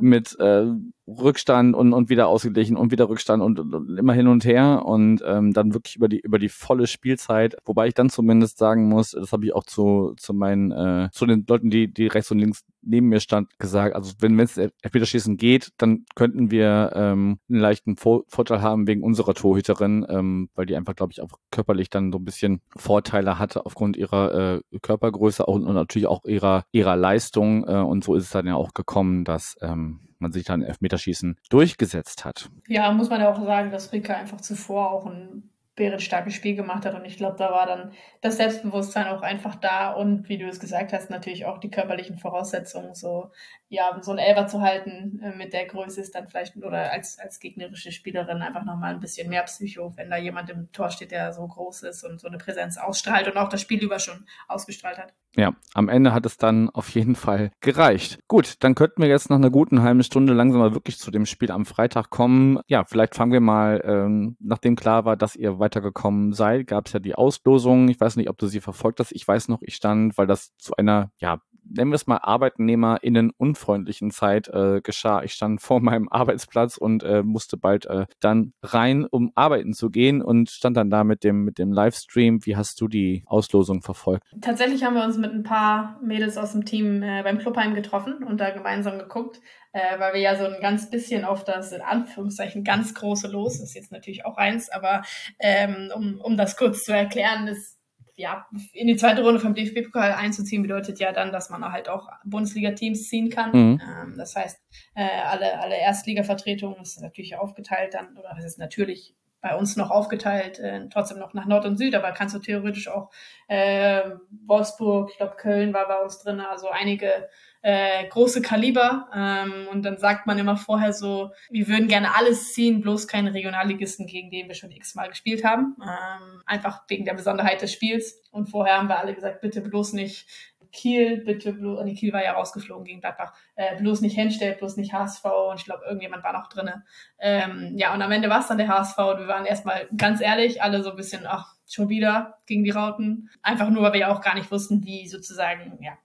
mit äh, Rückstand und, und wieder ausgeglichen und wieder Rückstand und, und immer hin und her und ähm, dann wirklich über die über die volle Spielzeit, wobei ich dann zumindest sagen muss, das habe ich auch zu zu meinen äh, zu den Leuten, die die rechts und links neben mir stand, gesagt, also wenn es Elfmeterschießen geht, dann könnten wir ähm, einen leichten Vor Vorteil haben wegen unserer Torhüterin, ähm, weil die einfach, glaube ich, auch körperlich dann so ein bisschen Vorteile hatte aufgrund ihrer äh, Körpergröße und, und natürlich auch ihrer ihrer Leistung äh, und so ist es dann ja auch gekommen, dass ähm, man sich dann Elfmeterschießen durchgesetzt hat. Ja, muss man ja auch sagen, dass Rika einfach zuvor auch ein bärenstarkes Spiel gemacht hat. Und ich glaube, da war dann das Selbstbewusstsein auch einfach da und wie du es gesagt hast, natürlich auch die körperlichen Voraussetzungen. So, ja, so ein Elber zu halten äh, mit der Größe ist dann vielleicht, oder als, als gegnerische Spielerin einfach nochmal ein bisschen mehr Psycho, wenn da jemand im Tor steht, der so groß ist und so eine Präsenz ausstrahlt und auch das Spiel über schon ausgestrahlt hat. Ja, am Ende hat es dann auf jeden Fall gereicht. Gut, dann könnten wir jetzt nach einer guten halben Stunde langsam mal wirklich zu dem Spiel am Freitag kommen. Ja, vielleicht fangen wir mal, ähm, nachdem klar war, dass ihr weitergekommen seid, gab es ja die Auslosung. Ich weiß nicht, ob du sie verfolgt hast. Ich weiß noch, ich stand, weil das zu einer, ja, nennen wir es mal ArbeitnehmerInnen unfreundlichen Zeit äh, geschah. Ich stand vor meinem Arbeitsplatz und äh, musste bald äh, dann rein, um arbeiten zu gehen und stand dann da mit dem, mit dem Livestream. Wie hast du die Auslosung verfolgt? Tatsächlich haben wir uns mit ein paar Mädels aus dem Team äh, beim Clubheim getroffen und da gemeinsam geguckt, äh, weil wir ja so ein ganz bisschen auf das, in Anführungszeichen, ganz große Los, ist jetzt natürlich auch eins, aber ähm, um, um das kurz zu erklären, ist ja, in die zweite Runde vom DFB-Pokal einzuziehen, bedeutet ja dann, dass man halt auch Bundesliga-Teams ziehen kann. Mhm. Ähm, das heißt, äh, alle, alle Erstliga-Vertretungen ist natürlich aufgeteilt dann, oder das ist natürlich bei uns noch aufgeteilt, äh, trotzdem noch nach Nord und Süd, aber kannst du theoretisch auch äh, Wolfsburg, ich glaube Köln war bei uns drin, also einige äh, große Kaliber. Ähm, und dann sagt man immer vorher so, wir würden gerne alles ziehen, bloß keine Regionalligisten, gegen den wir schon x-mal gespielt haben. Ähm, einfach wegen der Besonderheit des Spiels. Und vorher haben wir alle gesagt, bitte bloß nicht Kiel, bitte bloß, nee, Kiel war ja rausgeflogen gegen Gladbach, äh, bloß nicht Henstedt, bloß nicht HSV und ich glaube, irgendjemand war noch drinne. Ähm, ja, und am Ende war es dann der HSV und wir waren erstmal ganz ehrlich, alle so ein bisschen, ach, schon wieder gegen die Rauten. Einfach nur, weil wir ja auch gar nicht wussten, wie sozusagen, ja,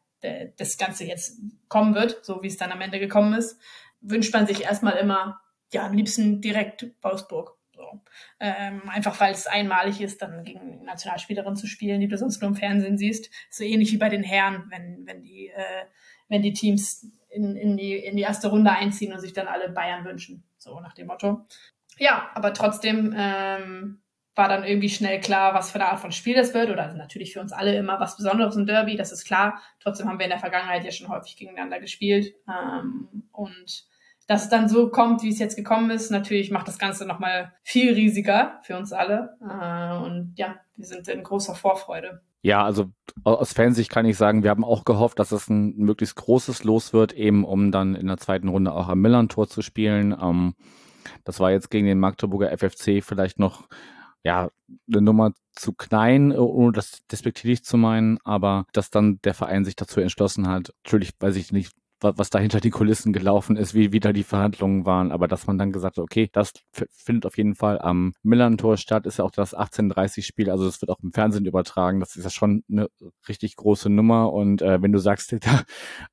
das Ganze jetzt kommen wird, so wie es dann am Ende gekommen ist, wünscht man sich erstmal immer, ja, am liebsten direkt Wolfsburg. Ähm, einfach weil es einmalig ist, dann gegen Nationalspielerinnen zu spielen, die du sonst nur im Fernsehen siehst. So ähnlich wie bei den Herren, wenn, wenn die, äh, wenn die Teams in, in, die, in die erste Runde einziehen und sich dann alle Bayern wünschen. So nach dem Motto. Ja, aber trotzdem ähm, war dann irgendwie schnell klar, was für eine Art von Spiel das wird. Oder also natürlich für uns alle immer was Besonderes im Derby, das ist klar. Trotzdem haben wir in der Vergangenheit ja schon häufig gegeneinander gespielt. Ähm, und dass es dann so kommt, wie es jetzt gekommen ist, natürlich macht das Ganze nochmal viel riesiger für uns alle. Äh, und ja, wir sind in großer Vorfreude. Ja, also aus Fansicht kann ich sagen, wir haben auch gehofft, dass es ein möglichst großes Los wird, eben um dann in der zweiten Runde auch am Millern-Tor zu spielen. Ähm, das war jetzt gegen den Magdeburger FFC vielleicht noch ja, eine Nummer zu klein, ohne das despektierlich zu meinen, aber dass dann der Verein sich dazu entschlossen hat, natürlich weiß ich nicht, was da hinter die Kulissen gelaufen ist, wie wieder die Verhandlungen waren, aber dass man dann gesagt hat, okay, das findet auf jeden Fall am Millantor statt, ist ja auch das 1830-Spiel, also das wird auch im Fernsehen übertragen, das ist ja schon eine richtig große Nummer. Und äh, wenn du sagst, da,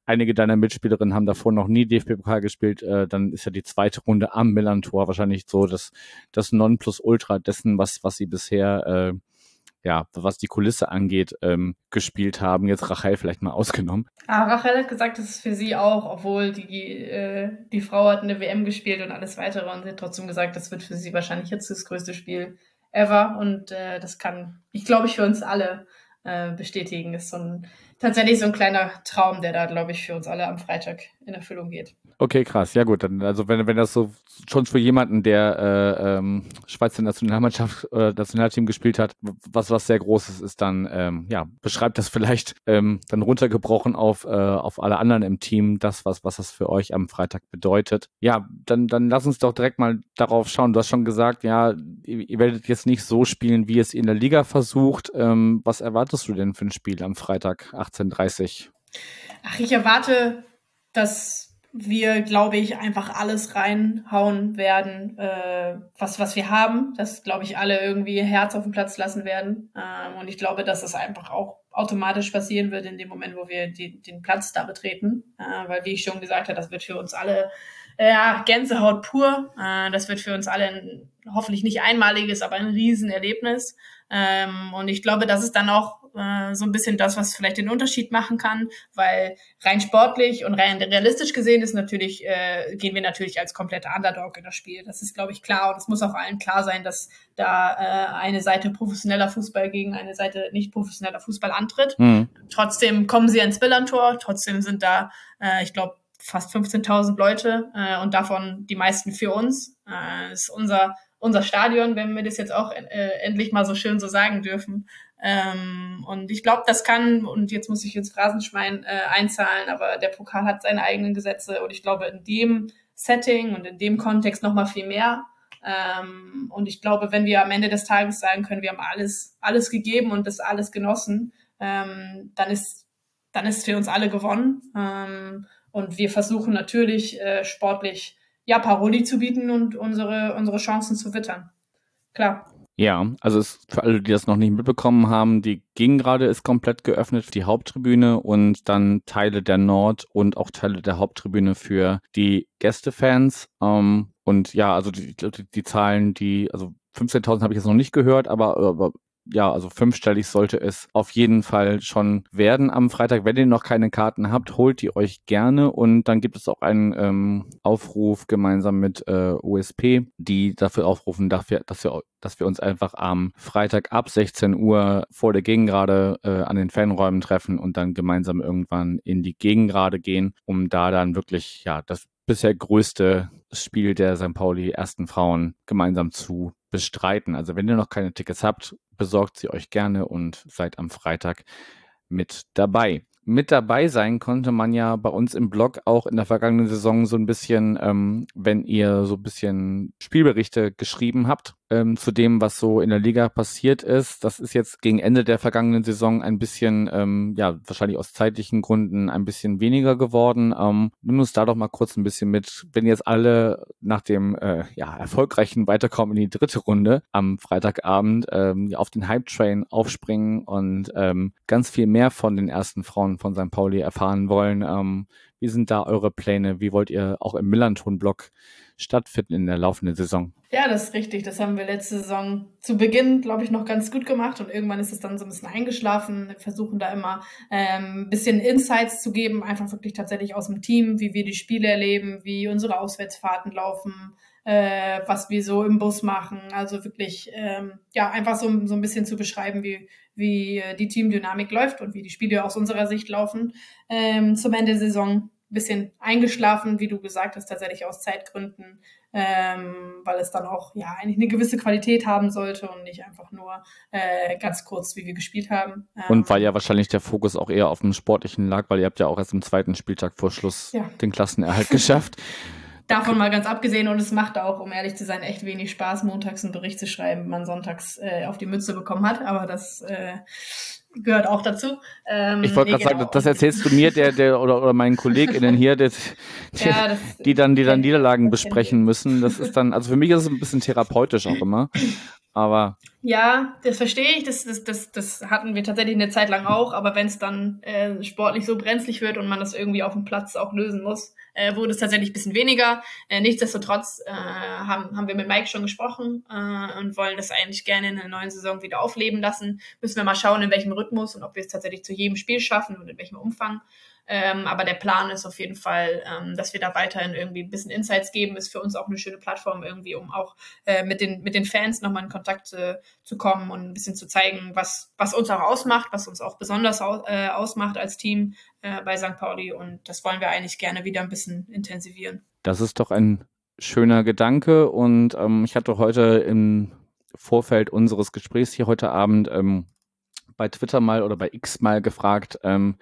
einige deiner Mitspielerinnen haben davor noch nie DFB-Pokal gespielt, äh, dann ist ja die zweite Runde am Millantor wahrscheinlich so das, das Nonplusultra dessen, was, was sie bisher äh, ja, was die Kulisse angeht, ähm, gespielt haben. Jetzt Rachel vielleicht mal ausgenommen. Aber Rachel hat gesagt, das ist für sie auch, obwohl die, äh, die Frau hat eine WM gespielt und alles weitere und sie hat trotzdem gesagt, das wird für sie wahrscheinlich jetzt das größte Spiel ever und äh, das kann, ich glaube, ich für uns alle äh, bestätigen. Ist so ein, tatsächlich so ein kleiner Traum, der da, glaube ich, für uns alle am Freitag in Erfüllung geht. Okay, krass. Ja gut, dann also wenn, wenn das so schon für jemanden, der äh, ähm, Schweizer Nationalmannschaft äh, Nationalteam gespielt hat, was was sehr großes ist, dann ähm, ja beschreibt das vielleicht ähm, dann runtergebrochen auf äh, auf alle anderen im Team, das was was das für euch am Freitag bedeutet. Ja, dann dann lass uns doch direkt mal darauf schauen. Du hast schon gesagt, ja, ihr, ihr werdet jetzt nicht so spielen, wie es in der Liga versucht. Ähm, was erwartest du denn für ein Spiel am Freitag 18:30? Ach, ich erwarte, dass wir, glaube ich, einfach alles reinhauen werden, äh, was, was wir haben. Das, glaube ich, alle irgendwie Herz auf den Platz lassen werden. Ähm, und ich glaube, dass es einfach auch automatisch passieren wird in dem Moment, wo wir die, den Platz da betreten. Äh, weil, wie ich schon gesagt habe, das wird für uns alle ja, Gänsehaut pur. Äh, das wird für uns alle ein, hoffentlich nicht einmaliges, aber ein Riesenerlebnis. Ähm, und ich glaube, das ist dann auch äh, so ein bisschen das, was vielleicht den Unterschied machen kann, weil rein sportlich und rein realistisch gesehen ist natürlich, äh, gehen wir natürlich als kompletter Underdog in das Spiel. Das ist, glaube ich, klar und es muss auch allen klar sein, dass da äh, eine Seite professioneller Fußball gegen eine Seite nicht professioneller Fußball antritt. Mhm. Trotzdem kommen sie ins Billantor, trotzdem sind da, äh, ich glaube, fast 15.000 Leute äh, und davon die meisten für uns. Äh, ist unser unser Stadion, wenn wir das jetzt auch äh, endlich mal so schön so sagen dürfen. Ähm, und ich glaube, das kann, und jetzt muss ich ins Phrasenschwein äh, einzahlen, aber der Pokal hat seine eigenen Gesetze und ich glaube, in dem Setting und in dem Kontext noch mal viel mehr. Ähm, und ich glaube, wenn wir am Ende des Tages sagen können, wir haben alles, alles gegeben und das alles genossen, ähm, dann ist, dann ist für uns alle gewonnen. Ähm, und wir versuchen natürlich äh, sportlich ja, Paroli zu bieten und unsere, unsere Chancen zu wittern. Klar. Ja, also es, für alle, die das noch nicht mitbekommen haben, die Gegengrade ist komplett geöffnet für die Haupttribüne und dann Teile der Nord und auch Teile der Haupttribüne für die Gästefans. Ähm, und ja, also die, die, die Zahlen, die, also 15.000 habe ich jetzt noch nicht gehört, aber, aber ja, also fünfstellig sollte es auf jeden Fall schon werden am Freitag. Wenn ihr noch keine Karten habt, holt die euch gerne und dann gibt es auch einen ähm, Aufruf gemeinsam mit äh, USP, die dafür aufrufen, dafür, dass wir, dass wir uns einfach am Freitag ab 16 Uhr vor der Gegengrade äh, an den Fanräumen treffen und dann gemeinsam irgendwann in die Gegengrade gehen, um da dann wirklich ja das bisher größte Spiel der St. Pauli ersten Frauen gemeinsam zu bestreiten. Also wenn ihr noch keine Tickets habt, besorgt sie euch gerne und seid am Freitag mit dabei. Mit dabei sein konnte man ja bei uns im Blog auch in der vergangenen Saison so ein bisschen, ähm, wenn ihr so ein bisschen Spielberichte geschrieben habt ähm, zu dem, was so in der Liga passiert ist. Das ist jetzt gegen Ende der vergangenen Saison ein bisschen, ähm, ja, wahrscheinlich aus zeitlichen Gründen ein bisschen weniger geworden. Ähm, nimm uns da doch mal kurz ein bisschen mit, wenn jetzt alle nach dem äh, ja, erfolgreichen Weiterkommen in die dritte Runde am Freitagabend ähm, auf den Hype-Train aufspringen und ähm, ganz viel mehr von den ersten Frauen von St. Pauli erfahren wollen. Ähm, wie sind da eure Pläne? Wie wollt ihr auch im Millanton-Blog stattfinden in der laufenden Saison. Ja, das ist richtig. Das haben wir letzte Saison zu Beginn, glaube ich, noch ganz gut gemacht und irgendwann ist es dann so ein bisschen eingeschlafen. Wir versuchen da immer ähm, ein bisschen Insights zu geben, einfach wirklich tatsächlich aus dem Team, wie wir die Spiele erleben, wie unsere Auswärtsfahrten laufen, äh, was wir so im Bus machen. Also wirklich, ähm, ja, einfach so, so ein bisschen zu beschreiben, wie, wie die Teamdynamik läuft und wie die Spiele aus unserer Sicht laufen ähm, zum Ende der Saison bisschen eingeschlafen, wie du gesagt hast, tatsächlich aus Zeitgründen, ähm, weil es dann auch ja eigentlich eine gewisse Qualität haben sollte und nicht einfach nur äh, ganz kurz, wie wir gespielt haben. Ähm, und weil ja wahrscheinlich der Fokus auch eher auf dem Sportlichen lag, weil ihr habt ja auch erst im zweiten Spieltag vor Schluss ja. den Klassenerhalt geschafft. Davon mal ganz abgesehen und es macht auch, um ehrlich zu sein, echt wenig Spaß, montags einen Bericht zu schreiben, wenn man sonntags äh, auf die Mütze bekommen hat. Aber das äh, gehört auch dazu. Ähm, ich wollte nee, gerade genau. sagen, das erzählst du mir, der, der oder, oder meinen KollegInnen hier, der, der, ja, das, die dann, die dann Niederlagen besprechen müssen. Das ist dann, also für mich ist es ein bisschen therapeutisch auch immer. Aber ja, das verstehe ich. Das, das, das, das hatten wir tatsächlich eine Zeit lang auch. Aber wenn es dann äh, sportlich so brenzlig wird und man das irgendwie auf dem Platz auch lösen muss, äh, wurde es tatsächlich ein bisschen weniger. Äh, nichtsdestotrotz äh, haben, haben wir mit Mike schon gesprochen äh, und wollen das eigentlich gerne in der neuen Saison wieder aufleben lassen. Müssen wir mal schauen, in welchem Rhythmus und ob wir es tatsächlich zu jedem Spiel schaffen und in welchem Umfang. Ähm, aber der Plan ist auf jeden Fall, ähm, dass wir da weiterhin irgendwie ein bisschen Insights geben. Ist für uns auch eine schöne Plattform irgendwie, um auch äh, mit, den, mit den Fans nochmal in Kontakt zu, zu kommen und ein bisschen zu zeigen, was, was uns auch ausmacht, was uns auch besonders au, äh, ausmacht als Team äh, bei St. Pauli. Und das wollen wir eigentlich gerne wieder ein bisschen intensivieren. Das ist doch ein schöner Gedanke. Und ähm, ich hatte heute im Vorfeld unseres Gesprächs hier heute Abend ähm, bei Twitter mal oder bei X mal gefragt, ähm,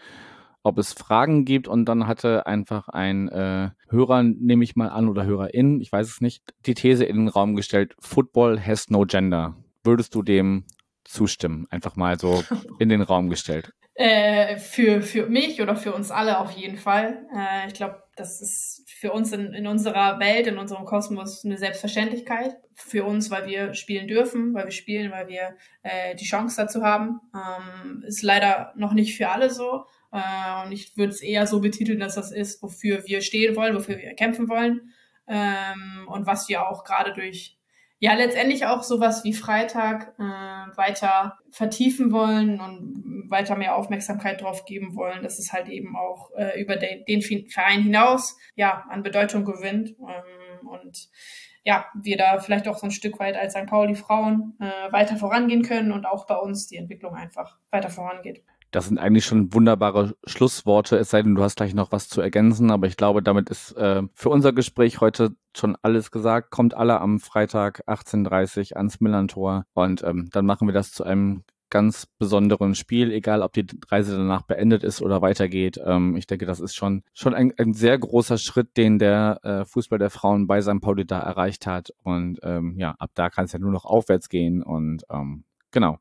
ob es Fragen gibt und dann hatte einfach ein äh, Hörer, nehme ich mal an, oder Hörerin, ich weiß es nicht, die These in den Raum gestellt, Football has no gender. Würdest du dem zustimmen? Einfach mal so in den Raum gestellt. Äh, für, für mich oder für uns alle auf jeden Fall. Äh, ich glaube, das ist für uns in, in unserer Welt, in unserem Kosmos eine Selbstverständlichkeit. Für uns, weil wir spielen dürfen, weil wir spielen, weil wir äh, die Chance dazu haben. Ähm, ist leider noch nicht für alle so. Äh, und ich würde es eher so betiteln, dass das ist, wofür wir stehen wollen, wofür wir kämpfen wollen. Ähm, und was wir auch gerade durch ja letztendlich auch sowas wie Freitag äh, weiter vertiefen wollen und weiter mehr Aufmerksamkeit drauf geben wollen, dass es halt eben auch äh, über den, den Verein hinaus ja an Bedeutung gewinnt ähm, und ja, wir da vielleicht auch so ein Stück weit als St. Pauli Frauen äh, weiter vorangehen können und auch bei uns die Entwicklung einfach weiter vorangeht. Das sind eigentlich schon wunderbare Schlussworte, es sei denn, du hast gleich noch was zu ergänzen, aber ich glaube, damit ist äh, für unser Gespräch heute schon alles gesagt. Kommt alle am Freitag 18.30 Uhr ans Millantor und ähm, dann machen wir das zu einem ganz besonderen Spiel, egal ob die Reise danach beendet ist oder weitergeht. Ähm, ich denke, das ist schon, schon ein, ein sehr großer Schritt, den der äh, Fußball der Frauen bei St. Pauli da erreicht hat. Und ähm, ja, ab da kann es ja nur noch aufwärts gehen. Und ähm, genau.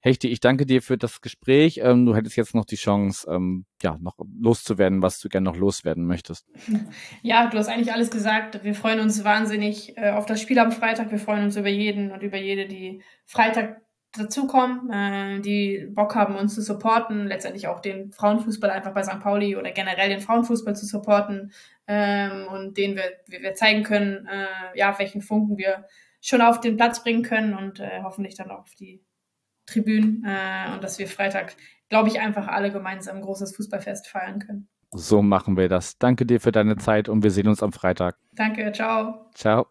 Hechti, ich danke dir für das Gespräch. Ähm, du hättest jetzt noch die Chance, ähm, ja, noch loszuwerden, was du gerne noch loswerden möchtest. Ja, du hast eigentlich alles gesagt. Wir freuen uns wahnsinnig äh, auf das Spiel am Freitag. Wir freuen uns über jeden und über jede, die Freitag dazukommen, äh, die Bock haben, uns zu supporten, letztendlich auch den Frauenfußball einfach bei St. Pauli oder generell den Frauenfußball zu supporten ähm, und denen wir, wir zeigen können, äh, ja, welchen Funken wir schon auf den Platz bringen können und äh, hoffentlich dann auch auf die Tribünen äh, und dass wir Freitag, glaube ich, einfach alle gemeinsam ein großes Fußballfest feiern können. So machen wir das. Danke dir für deine Zeit und wir sehen uns am Freitag. Danke, ciao. Ciao.